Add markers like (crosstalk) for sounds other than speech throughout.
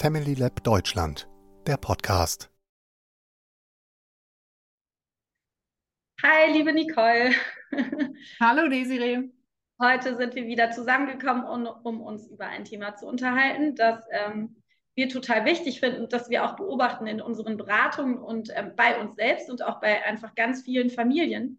Family Lab Deutschland, der Podcast. Hi, liebe Nicole. (laughs) Hallo Desiree. Heute sind wir wieder zusammengekommen, um, um uns über ein Thema zu unterhalten, das ähm, wir total wichtig finden und das wir auch beobachten in unseren Beratungen und ähm, bei uns selbst und auch bei einfach ganz vielen Familien.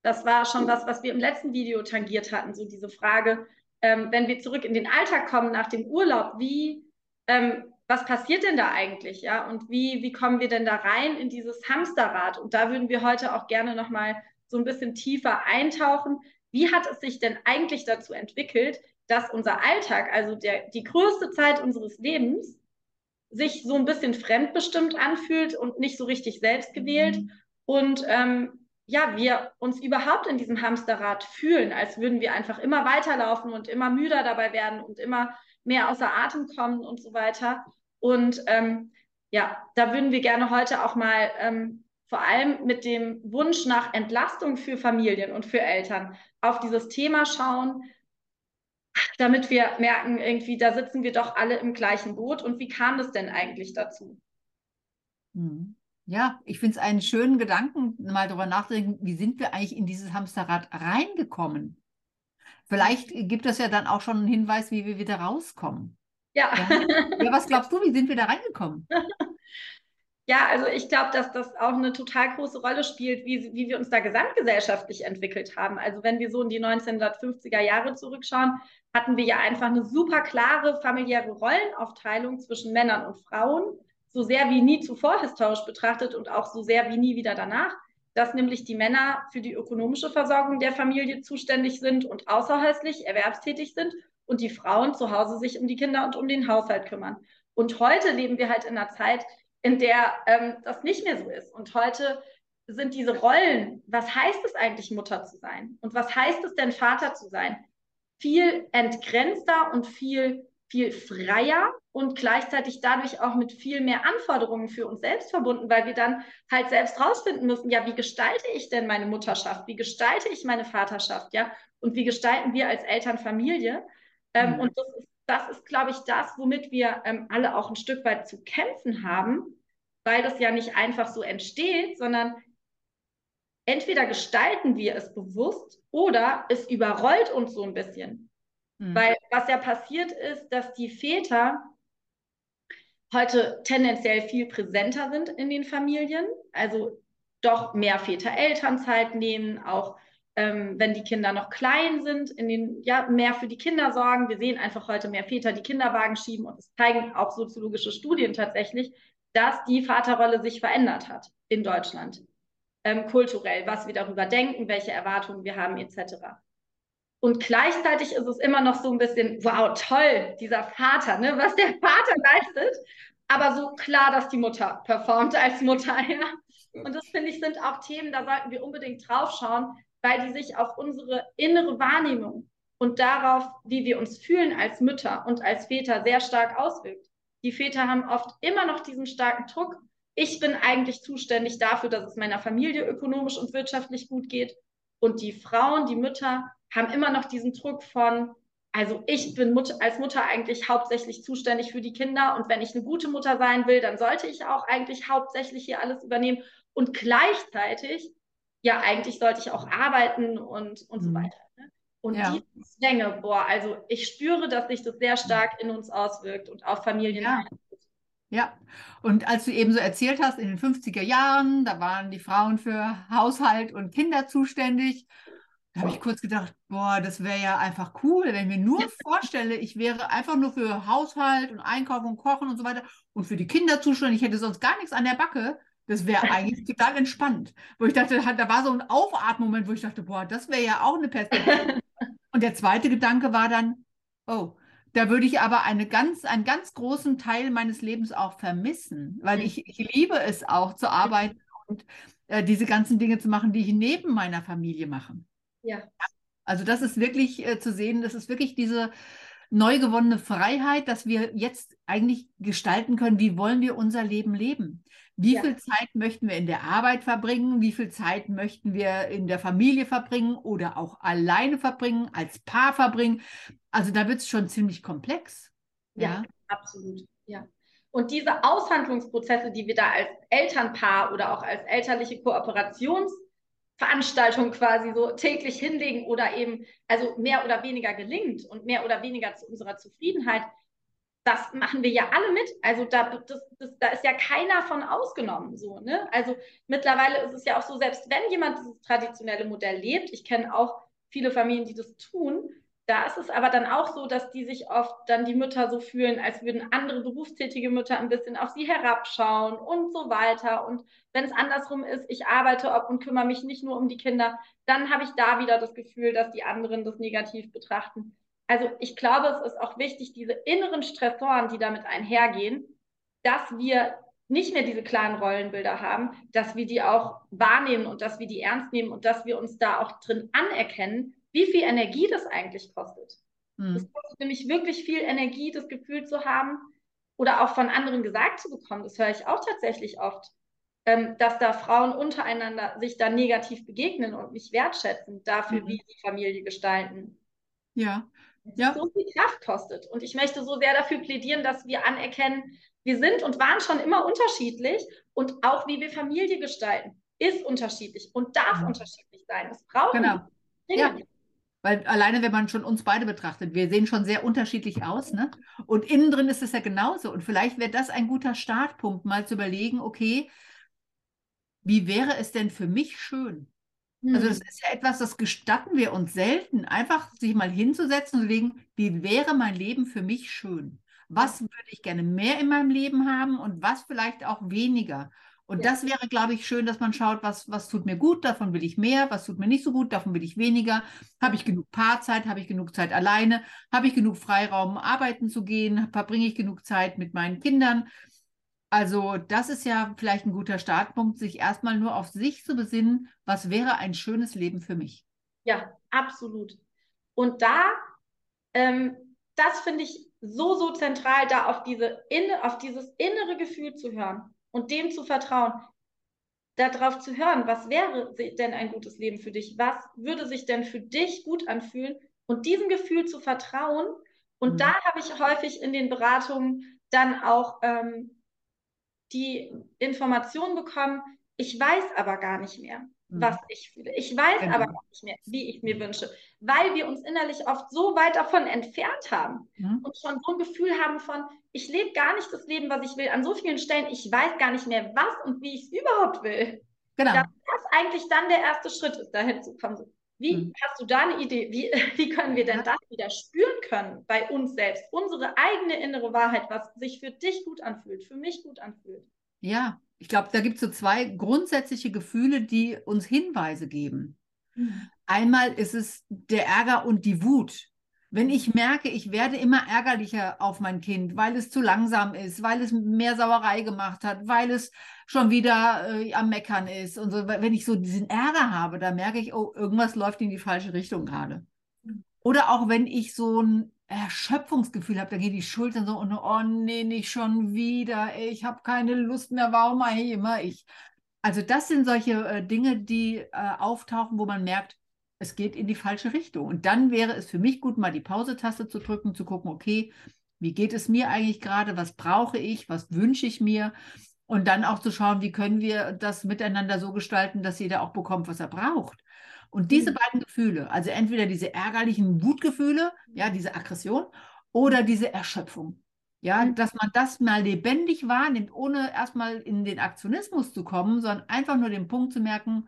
Das war schon das, was wir im letzten Video tangiert hatten, so diese Frage, ähm, wenn wir zurück in den Alltag kommen nach dem Urlaub, wie ähm, was passiert denn da eigentlich, ja? Und wie, wie kommen wir denn da rein in dieses Hamsterrad? Und da würden wir heute auch gerne nochmal so ein bisschen tiefer eintauchen. Wie hat es sich denn eigentlich dazu entwickelt, dass unser Alltag, also der, die größte Zeit unseres Lebens, sich so ein bisschen fremdbestimmt anfühlt und nicht so richtig selbst gewählt mhm. und ähm, ja, wir uns überhaupt in diesem Hamsterrad fühlen, als würden wir einfach immer weiterlaufen und immer müder dabei werden und immer mehr außer Atem kommen und so weiter. Und ähm, ja, da würden wir gerne heute auch mal ähm, vor allem mit dem Wunsch nach Entlastung für Familien und für Eltern auf dieses Thema schauen, damit wir merken, irgendwie, da sitzen wir doch alle im gleichen Boot. Und wie kam das denn eigentlich dazu? Hm. Ja, ich finde es einen schönen Gedanken, mal darüber nachdenken, wie sind wir eigentlich in dieses Hamsterrad reingekommen? Vielleicht gibt es ja dann auch schon einen Hinweis, wie wir wieder rauskommen. Ja. Ja, was glaubst du, wie sind wir da reingekommen? (laughs) Ja, also ich glaube, dass das auch eine total große Rolle spielt, wie, wie wir uns da gesamtgesellschaftlich entwickelt haben. Also wenn wir so in die 1950er Jahre zurückschauen, hatten wir ja einfach eine super klare familiäre Rollenaufteilung zwischen Männern und Frauen, so sehr wie nie zuvor historisch betrachtet und auch so sehr wie nie wieder danach dass nämlich die Männer für die ökonomische Versorgung der Familie zuständig sind und außerhäuslich erwerbstätig sind und die Frauen zu Hause sich um die Kinder und um den Haushalt kümmern. Und heute leben wir halt in einer Zeit, in der ähm, das nicht mehr so ist. Und heute sind diese Rollen, was heißt es eigentlich, Mutter zu sein? Und was heißt es denn, Vater zu sein? Viel entgrenzter und viel viel freier und gleichzeitig dadurch auch mit viel mehr Anforderungen für uns selbst verbunden, weil wir dann halt selbst rausfinden müssen, ja, wie gestalte ich denn meine Mutterschaft? Wie gestalte ich meine Vaterschaft? Ja, und wie gestalten wir als Eltern Familie? Ähm, mhm. Und das ist, das ist, glaube ich, das, womit wir ähm, alle auch ein Stück weit zu kämpfen haben, weil das ja nicht einfach so entsteht, sondern entweder gestalten wir es bewusst oder es überrollt uns so ein bisschen. Mhm. Weil was ja passiert ist, dass die Väter heute tendenziell viel präsenter sind in den Familien, also doch mehr Väter Elternzeit nehmen, auch ähm, wenn die Kinder noch klein sind, in den, ja, mehr für die Kinder sorgen. Wir sehen einfach heute mehr Väter, die Kinderwagen schieben und es zeigen auch soziologische Studien tatsächlich, dass die Vaterrolle sich verändert hat in Deutschland. Ähm, kulturell, was wir darüber denken, welche Erwartungen wir haben, etc. Und gleichzeitig ist es immer noch so ein bisschen, wow, toll, dieser Vater, ne, was der Vater leistet. Aber so klar, dass die Mutter performt als Mutter. Ja. Und das finde ich sind auch Themen, da sollten wir unbedingt draufschauen, weil die sich auf unsere innere Wahrnehmung und darauf, wie wir uns fühlen als Mütter und als Väter, sehr stark auswirkt. Die Väter haben oft immer noch diesen starken Druck. Ich bin eigentlich zuständig dafür, dass es meiner Familie ökonomisch und wirtschaftlich gut geht. Und die Frauen, die Mütter haben immer noch diesen Druck von, also ich bin Mut als Mutter eigentlich hauptsächlich zuständig für die Kinder und wenn ich eine gute Mutter sein will, dann sollte ich auch eigentlich hauptsächlich hier alles übernehmen und gleichzeitig, ja, eigentlich sollte ich auch arbeiten und, und mhm. so weiter. Ne? Und ja. die Zwänge, boah, also ich spüre, dass sich das sehr stark in uns auswirkt und auf Familien. Ja. Ja, und als du eben so erzählt hast, in den 50er Jahren, da waren die Frauen für Haushalt und Kinder zuständig da habe ich kurz gedacht, boah, das wäre ja einfach cool, wenn ich mir nur vorstelle, ich wäre einfach nur für Haushalt und Einkauf und Kochen und so weiter und für die Kinder zuständig, ich hätte sonst gar nichts an der Backe. Das wäre (laughs) eigentlich total entspannt. Wo ich dachte, da war so ein Aufatmen-Moment, wo ich dachte, boah, das wäre ja auch eine Perspektive. (laughs) Und der zweite Gedanke war dann, oh, da würde ich aber eine ganz, einen ganz großen Teil meines Lebens auch vermissen, weil ich, ich liebe es auch zu arbeiten und äh, diese ganzen Dinge zu machen, die ich neben meiner Familie mache. Ja. Also das ist wirklich äh, zu sehen, das ist wirklich diese neu gewonnene Freiheit, dass wir jetzt eigentlich gestalten können, wie wollen wir unser Leben leben? Wie ja. viel Zeit möchten wir in der Arbeit verbringen? Wie viel Zeit möchten wir in der Familie verbringen oder auch alleine verbringen, als Paar verbringen? Also da wird es schon ziemlich komplex. Ja, ja, absolut. Ja. Und diese Aushandlungsprozesse, die wir da als Elternpaar oder auch als elterliche Kooperationsveranstaltung quasi so täglich hinlegen oder eben also mehr oder weniger gelingt und mehr oder weniger zu unserer Zufriedenheit, das machen wir ja alle mit. Also da, das, das, da ist ja keiner von ausgenommen. So, ne? Also mittlerweile ist es ja auch so, selbst wenn jemand dieses traditionelle Modell lebt, ich kenne auch viele Familien, die das tun, da ist es aber dann auch so, dass die sich oft dann die Mütter so fühlen, als würden andere berufstätige Mütter ein bisschen auf sie herabschauen und so weiter. Und wenn es andersrum ist, ich arbeite ob und kümmere mich nicht nur um die Kinder, dann habe ich da wieder das Gefühl, dass die anderen das negativ betrachten. Also ich glaube, es ist auch wichtig, diese inneren Stressoren, die damit einhergehen, dass wir nicht mehr diese klaren Rollenbilder haben, dass wir die auch wahrnehmen und dass wir die ernst nehmen und dass wir uns da auch drin anerkennen, wie viel Energie das eigentlich kostet. Es kostet nämlich wirklich viel Energie, das Gefühl zu haben oder auch von anderen gesagt zu bekommen. Das höre ich auch tatsächlich oft, ähm, dass da Frauen untereinander sich da negativ begegnen und nicht wertschätzen dafür, mhm. wie sie Familie gestalten. Ja. ja. so viel Kraft kostet. Und ich möchte so sehr dafür plädieren, dass wir anerkennen, wir sind und waren schon immer unterschiedlich und auch wie wir Familie gestalten ist unterschiedlich und darf mhm. unterschiedlich sein. Das braucht genau. Ja. Weil alleine, wenn man schon uns beide betrachtet, wir sehen schon sehr unterschiedlich aus, ne? Und innen drin ist es ja genauso. Und vielleicht wäre das ein guter Startpunkt, mal zu überlegen, okay, wie wäre es denn für mich schön? Mhm. Also das ist ja etwas, das gestatten wir uns selten, einfach sich mal hinzusetzen und zu überlegen, wie wäre mein Leben für mich schön? Was würde ich gerne mehr in meinem Leben haben und was vielleicht auch weniger? Und ja. das wäre, glaube ich, schön, dass man schaut, was, was tut mir gut, davon will ich mehr, was tut mir nicht so gut, davon will ich weniger. Habe ich genug Paarzeit, habe ich genug Zeit alleine, habe ich genug Freiraum, arbeiten zu gehen, verbringe ich genug Zeit mit meinen Kindern. Also das ist ja vielleicht ein guter Startpunkt, sich erstmal nur auf sich zu besinnen, was wäre ein schönes Leben für mich. Ja, absolut. Und da, ähm, das finde ich so, so zentral, da auf, diese, auf dieses innere Gefühl zu hören und dem zu vertrauen, darauf zu hören, was wäre denn ein gutes Leben für dich? Was würde sich denn für dich gut anfühlen? Und diesem Gefühl zu vertrauen. Und mhm. da habe ich häufig in den Beratungen dann auch ähm, die Information bekommen, ich weiß aber gar nicht mehr was mhm. ich fühle. Ich weiß genau. aber nicht mehr, wie ich mir wünsche, weil wir uns innerlich oft so weit davon entfernt haben mhm. und schon so ein Gefühl haben von, ich lebe gar nicht das Leben, was ich will. An so vielen Stellen, ich weiß gar nicht mehr, was und wie ich es überhaupt will. Genau. Dass das eigentlich dann der erste Schritt ist, dahin zu kommen. Wie mhm. hast du da eine Idee? Wie, (laughs) wie können wir denn das wieder spüren können bei uns selbst? Unsere eigene innere Wahrheit, was sich für dich gut anfühlt, für mich gut anfühlt. Ja, ich glaube, da gibt es so zwei grundsätzliche Gefühle, die uns Hinweise geben. Mhm. Einmal ist es der Ärger und die Wut. Wenn ich merke, ich werde immer ärgerlicher auf mein Kind, weil es zu langsam ist, weil es mehr Sauerei gemacht hat, weil es schon wieder äh, am Meckern ist und so, wenn ich so diesen Ärger habe, da merke ich, oh, irgendwas läuft in die falsche Richtung gerade. Mhm. Oder auch wenn ich so ein Erschöpfungsgefühl habe, da gehen die Schultern so und oh nee, nicht schon wieder, ich habe keine Lust mehr, warum mache ich immer ich? Also das sind solche äh, Dinge, die äh, auftauchen, wo man merkt, es geht in die falsche Richtung. Und dann wäre es für mich gut, mal die Pause-Taste zu drücken, zu gucken, okay, wie geht es mir eigentlich gerade, was brauche ich, was wünsche ich mir? Und dann auch zu schauen, wie können wir das miteinander so gestalten, dass jeder auch bekommt, was er braucht. Und diese mhm. beiden Gefühle, also entweder diese ärgerlichen Wutgefühle, ja, diese Aggression, oder diese Erschöpfung. Ja, mhm. dass man das mal lebendig wahrnimmt, ohne erstmal in den Aktionismus zu kommen, sondern einfach nur den Punkt zu merken,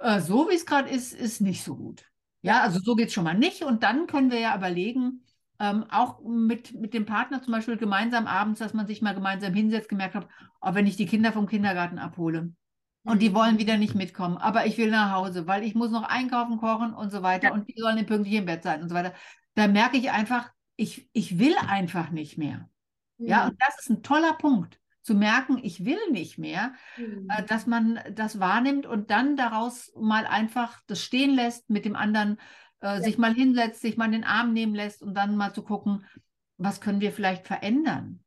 äh, so wie es gerade ist, ist nicht so gut. Ja, also so geht es schon mal nicht. Und dann können wir ja überlegen, ähm, auch mit, mit dem Partner zum Beispiel gemeinsam abends, dass man sich mal gemeinsam hinsetzt, gemerkt hat, oh, wenn ich die Kinder vom Kindergarten abhole, und die wollen wieder nicht mitkommen. Aber ich will nach Hause, weil ich muss noch einkaufen, kochen und so weiter. Ja. Und die sollen pünktlich im Bett sein und so weiter. Da merke ich einfach, ich, ich will einfach nicht mehr. Mhm. Ja, und das ist ein toller Punkt. Zu merken, ich will nicht mehr, mhm. äh, dass man das wahrnimmt und dann daraus mal einfach das stehen lässt, mit dem anderen äh, ja. sich mal hinsetzt, sich mal in den Arm nehmen lässt und dann mal zu gucken, was können wir vielleicht verändern.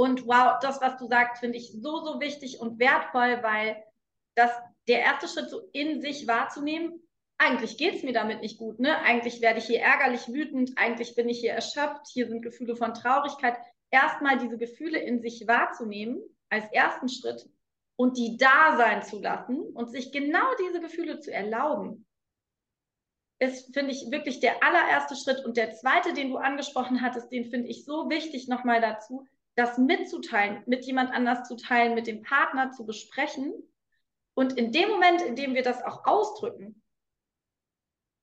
Und wow, das, was du sagst, finde ich so, so wichtig und wertvoll, weil das der erste Schritt so in sich wahrzunehmen, eigentlich geht es mir damit nicht gut, ne? Eigentlich werde ich hier ärgerlich, wütend, eigentlich bin ich hier erschöpft, hier sind Gefühle von Traurigkeit. erstmal diese Gefühle in sich wahrzunehmen, als ersten Schritt und die da sein zu lassen und sich genau diese Gefühle zu erlauben, ist, finde ich, wirklich der allererste Schritt. Und der zweite, den du angesprochen hattest, den finde ich so wichtig nochmal dazu, das mitzuteilen, mit jemand anders zu teilen, mit dem Partner zu besprechen. Und in dem Moment, in dem wir das auch ausdrücken,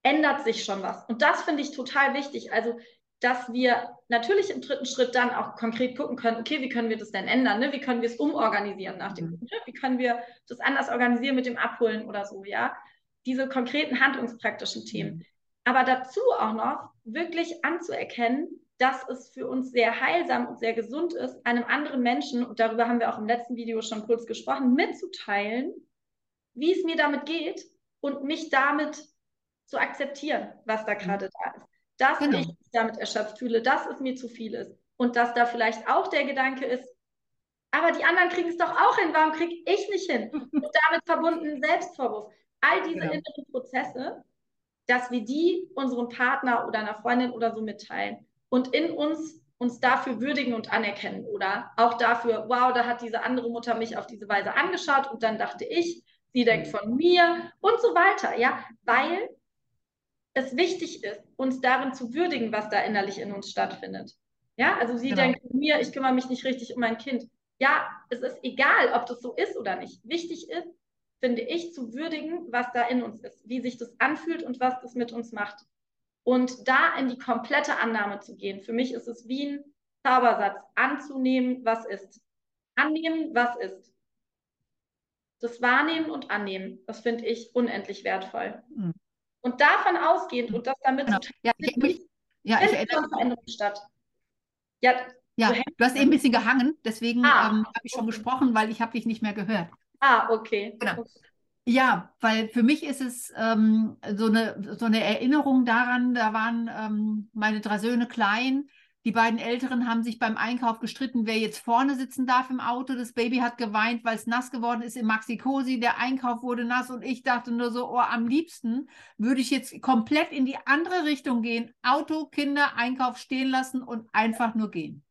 ändert sich schon was. Und das finde ich total wichtig. Also, dass wir natürlich im dritten Schritt dann auch konkret gucken können, okay, wie können wir das denn ändern? Ne? Wie können wir es umorganisieren nach dem, mhm. wie können wir das anders organisieren mit dem Abholen oder so, ja? Diese konkreten handlungspraktischen Themen. Mhm. Aber dazu auch noch wirklich anzuerkennen, dass es für uns sehr heilsam und sehr gesund ist, einem anderen Menschen, und darüber haben wir auch im letzten Video schon kurz gesprochen, mitzuteilen, wie es mir damit geht und mich damit zu akzeptieren, was da gerade da ist. Dass genau. ich mich damit erschöpft fühle, dass es mir zu viel ist und dass da vielleicht auch der Gedanke ist, aber die anderen kriegen es doch auch hin, warum kriege ich nicht hin? (laughs) Und damit verbunden Selbstvorwurf. All diese genau. inneren Prozesse, dass wir die unserem Partner oder einer Freundin oder so mitteilen und in uns uns dafür würdigen und anerkennen oder auch dafür, wow, da hat diese andere Mutter mich auf diese Weise angeschaut und dann dachte ich, sie denkt von mir und so weiter, ja, weil es wichtig ist, uns darin zu würdigen, was da innerlich in uns stattfindet. Ja, also sie genau. denkt von mir, ich kümmere mich nicht richtig um mein Kind. Ja, es ist egal, ob das so ist oder nicht. Wichtig ist, finde ich, zu würdigen, was da in uns ist, wie sich das anfühlt und was das mit uns macht. Und da in die komplette Annahme zu gehen. Für mich ist es wie ein Zaubersatz, anzunehmen, was ist. Annehmen, was ist. Das Wahrnehmen und Annehmen, das finde ich unendlich wertvoll. Mhm. Und davon ausgehend und das damit genau. zu ja, ich, mich, ja, ich erinnere Veränderung statt. Ja, ja du, du, hast eben ein bisschen gehangen, deswegen ah, ähm, habe ich schon okay. gesprochen, weil ich habe dich nicht mehr gehört. Ah, okay. Genau. Ja, weil für mich ist es ähm, so, eine, so eine Erinnerung daran, da waren ähm, meine drei Söhne klein. Die beiden Älteren haben sich beim Einkauf gestritten, wer jetzt vorne sitzen darf im Auto. Das Baby hat geweint, weil es nass geworden ist im Maxi-Cosi. Der Einkauf wurde nass und ich dachte nur so, oh, am liebsten würde ich jetzt komplett in die andere Richtung gehen. Auto, Kinder, Einkauf stehen lassen und einfach nur gehen.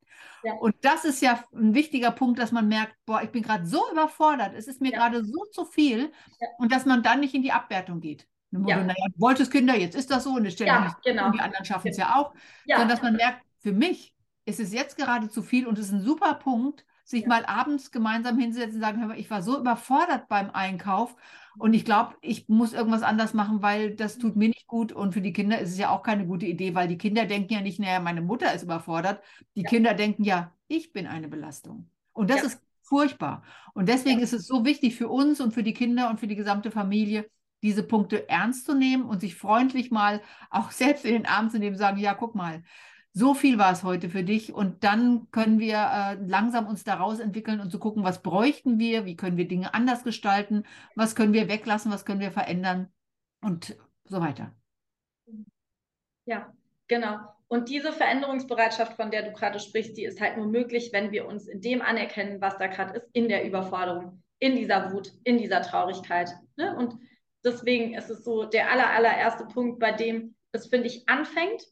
Und das ist ja ein wichtiger Punkt, dass man merkt, boah, ich bin gerade so überfordert, es ist mir ja. gerade so zu viel ja. und dass man dann nicht in die Abwertung geht. Motto, ja. naja, du wolltest Kinder, jetzt ist das so und es stellt ja, nicht genau. die anderen schaffen es ja auch. Sondern dass man merkt, für mich ist es jetzt gerade zu viel und es ist ein super Punkt, sich ja. mal abends gemeinsam hinsetzen und sagen, ich war so überfordert beim Einkauf und ich glaube, ich muss irgendwas anders machen, weil das tut mir nicht gut und für die Kinder ist es ja auch keine gute Idee, weil die Kinder denken ja nicht, naja, meine Mutter ist überfordert. Die ja. Kinder denken ja, ich bin eine Belastung. Und das ja. ist furchtbar. Und deswegen ist es so wichtig für uns und für die Kinder und für die gesamte Familie, diese Punkte ernst zu nehmen und sich freundlich mal auch (laughs) selbst in den Arm zu nehmen, sagen, ja, guck mal, so viel war es heute für dich und dann können wir äh, langsam uns daraus entwickeln und zu gucken, was bräuchten wir, wie können wir Dinge anders gestalten, was können wir weglassen, was können wir verändern und so weiter. Ja, genau. Und diese Veränderungsbereitschaft, von der du gerade sprichst, die ist halt nur möglich, wenn wir uns in dem anerkennen, was da gerade ist, in der Überforderung, in dieser Wut, in dieser Traurigkeit. Ne? Und deswegen ist es so der aller, allererste Punkt, bei dem es, finde ich, anfängt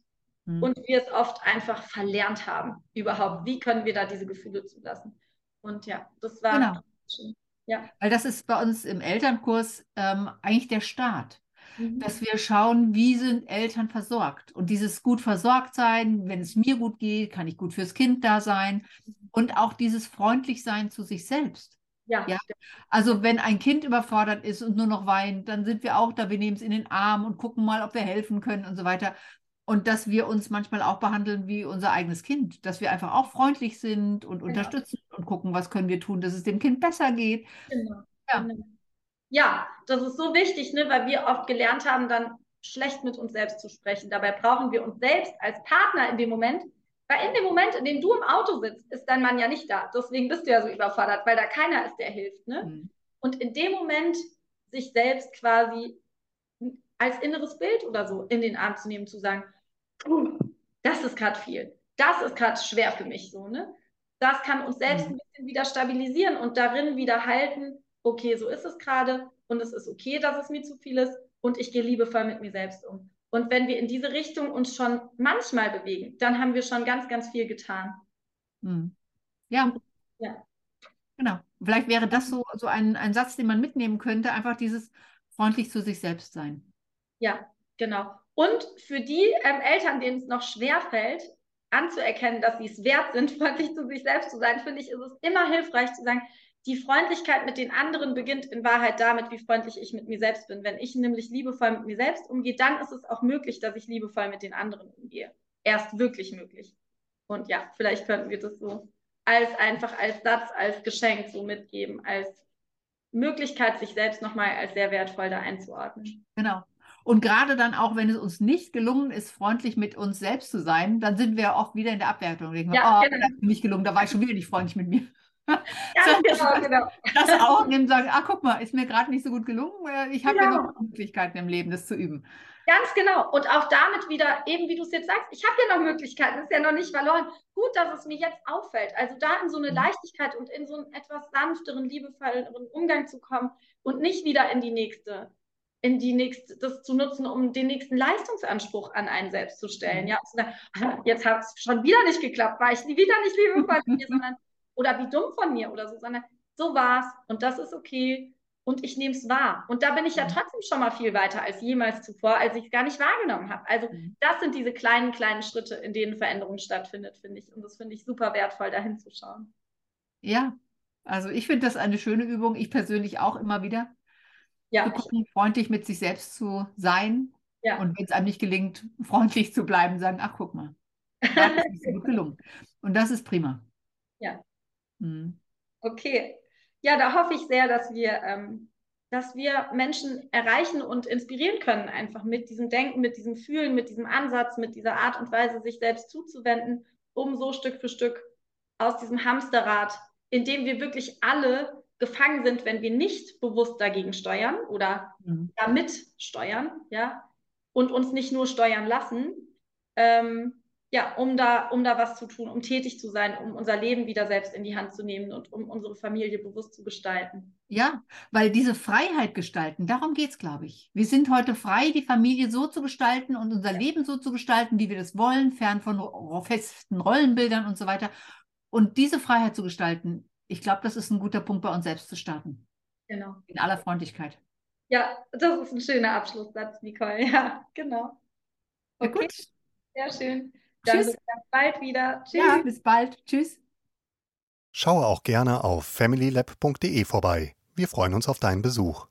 mhm. und wir es oft einfach verlernt haben, überhaupt. Wie können wir da diese Gefühle zulassen? Und ja, das war. Genau. Schön. Ja. Weil das ist bei uns im Elternkurs ähm, eigentlich der Start, mhm. dass wir schauen, wie sind Eltern versorgt. Und dieses gut versorgt sein, wenn es mir gut geht, kann ich gut fürs Kind da sein. Mhm. Und auch dieses freundlich sein zu sich selbst. Ja. ja. Also wenn ein Kind überfordert ist und nur noch weint, dann sind wir auch da, wir nehmen es in den Arm und gucken mal, ob wir helfen können und so weiter und dass wir uns manchmal auch behandeln wie unser eigenes Kind, dass wir einfach auch freundlich sind und genau. unterstützen und gucken, was können wir tun, dass es dem Kind besser geht. Genau. Ja. Genau. ja, das ist so wichtig, ne, weil wir oft gelernt haben, dann schlecht mit uns selbst zu sprechen. Dabei brauchen wir uns selbst als Partner in dem Moment, weil in dem Moment, in dem du im Auto sitzt, ist dein Mann ja nicht da. Deswegen bist du ja so überfordert, weil da keiner ist, der hilft. Ne? Mhm. Und in dem Moment sich selbst quasi als inneres Bild oder so in den Arm zu nehmen, zu sagen, das ist gerade viel, das ist gerade schwer für mich so, ne? Das kann uns selbst mhm. ein bisschen wieder stabilisieren und darin wieder halten, okay, so ist es gerade und es ist okay, dass es mir zu viel ist und ich gehe liebevoll mit mir selbst um. Und wenn wir in diese Richtung uns schon manchmal bewegen, dann haben wir schon ganz, ganz viel getan. Mhm. Ja. ja. Genau. Vielleicht wäre das so, so ein, ein Satz, den man mitnehmen könnte, einfach dieses freundlich zu sich selbst sein. Ja, genau. Und für die ähm, Eltern, denen es noch schwer fällt, anzuerkennen, dass sie es wert sind, (laughs) freundlich zu sich selbst zu sein, finde ich, ist es immer hilfreich zu sagen, die Freundlichkeit mit den anderen beginnt in Wahrheit damit, wie freundlich ich mit mir selbst bin. Wenn ich nämlich liebevoll mit mir selbst umgehe, dann ist es auch möglich, dass ich liebevoll mit den anderen umgehe. Erst wirklich möglich. Und ja, vielleicht könnten wir das so als einfach als Satz, als Geschenk so mitgeben, als Möglichkeit, sich selbst nochmal als sehr wertvoll da einzuordnen. Genau. Und gerade dann auch, wenn es uns nicht gelungen ist, freundlich mit uns selbst zu sein, dann sind wir oft wieder in der Abwertung. Denken, ja, oh, genau. das ist nicht gelungen, da war ich schon wieder nicht freundlich mit mir. (laughs) Ja, genau, genau. Das auch nehmen und sagen, ah, guck mal, ist mir gerade nicht so gut gelungen. Äh, ich habe genau. ja noch Möglichkeiten im Leben, das zu üben. Ganz genau. Und auch damit wieder, eben wie du es jetzt sagst, ich habe ja noch Möglichkeiten, ist ja noch nicht verloren. Gut, dass es mir jetzt auffällt. Also da in so eine mhm. Leichtigkeit und in so einen etwas sanfteren, liebevolleren Umgang zu kommen und nicht wieder in die nächste, in die nächste, das zu nutzen, um den nächsten Leistungsanspruch an einen selbst zu stellen. Ja, sagen, (laughs) jetzt hat es schon wieder nicht geklappt, war ich wieder nicht liebevoll (laughs) mit mir, sondern oder wie dumm von mir oder so, sondern so war's und das ist okay und ich nehme es wahr. Und da bin ich ja mhm. trotzdem schon mal viel weiter als jemals zuvor, als ich es gar nicht wahrgenommen habe. Also mhm. das sind diese kleinen, kleinen Schritte, in denen Veränderung stattfindet, finde ich. Und das finde ich super wertvoll, da hinzuschauen. Ja, also ich finde das eine schöne Übung. Ich persönlich auch immer wieder. Ja. Zu gucken, freundlich mit sich selbst zu sein. Ja. Und wenn es einem nicht gelingt, freundlich zu bleiben, sagen, ach guck mal, das ist gut gelungen. Und das ist prima. Ja. Mhm. Okay, ja, da hoffe ich sehr, dass wir, ähm, dass wir Menschen erreichen und inspirieren können, einfach mit diesem Denken, mit diesem Fühlen, mit diesem Ansatz, mit dieser Art und Weise, sich selbst zuzuwenden, um so Stück für Stück aus diesem Hamsterrad, in dem wir wirklich alle gefangen sind, wenn wir nicht bewusst dagegen steuern oder mhm. damit steuern, ja, und uns nicht nur steuern lassen, ähm, ja, um da, um da was zu tun, um tätig zu sein, um unser Leben wieder selbst in die Hand zu nehmen und um unsere Familie bewusst zu gestalten. Ja, weil diese Freiheit gestalten, darum geht es, glaube ich. Wir sind heute frei, die Familie so zu gestalten und unser Leben so zu gestalten, wie wir das wollen, fern von festen Rollenbildern und so weiter. Und diese Freiheit zu gestalten, ich glaube, das ist ein guter Punkt, bei uns selbst zu starten. Genau. In aller Freundlichkeit. Ja, das ist ein schöner Abschlusssatz, Nicole. Ja, genau. Okay. Ja, gut. Sehr schön. Dann Tschüss. bis bald wieder. Tschüss. Ja, bis bald. Tschüss. Schaue auch gerne auf familylab.de vorbei. Wir freuen uns auf deinen Besuch.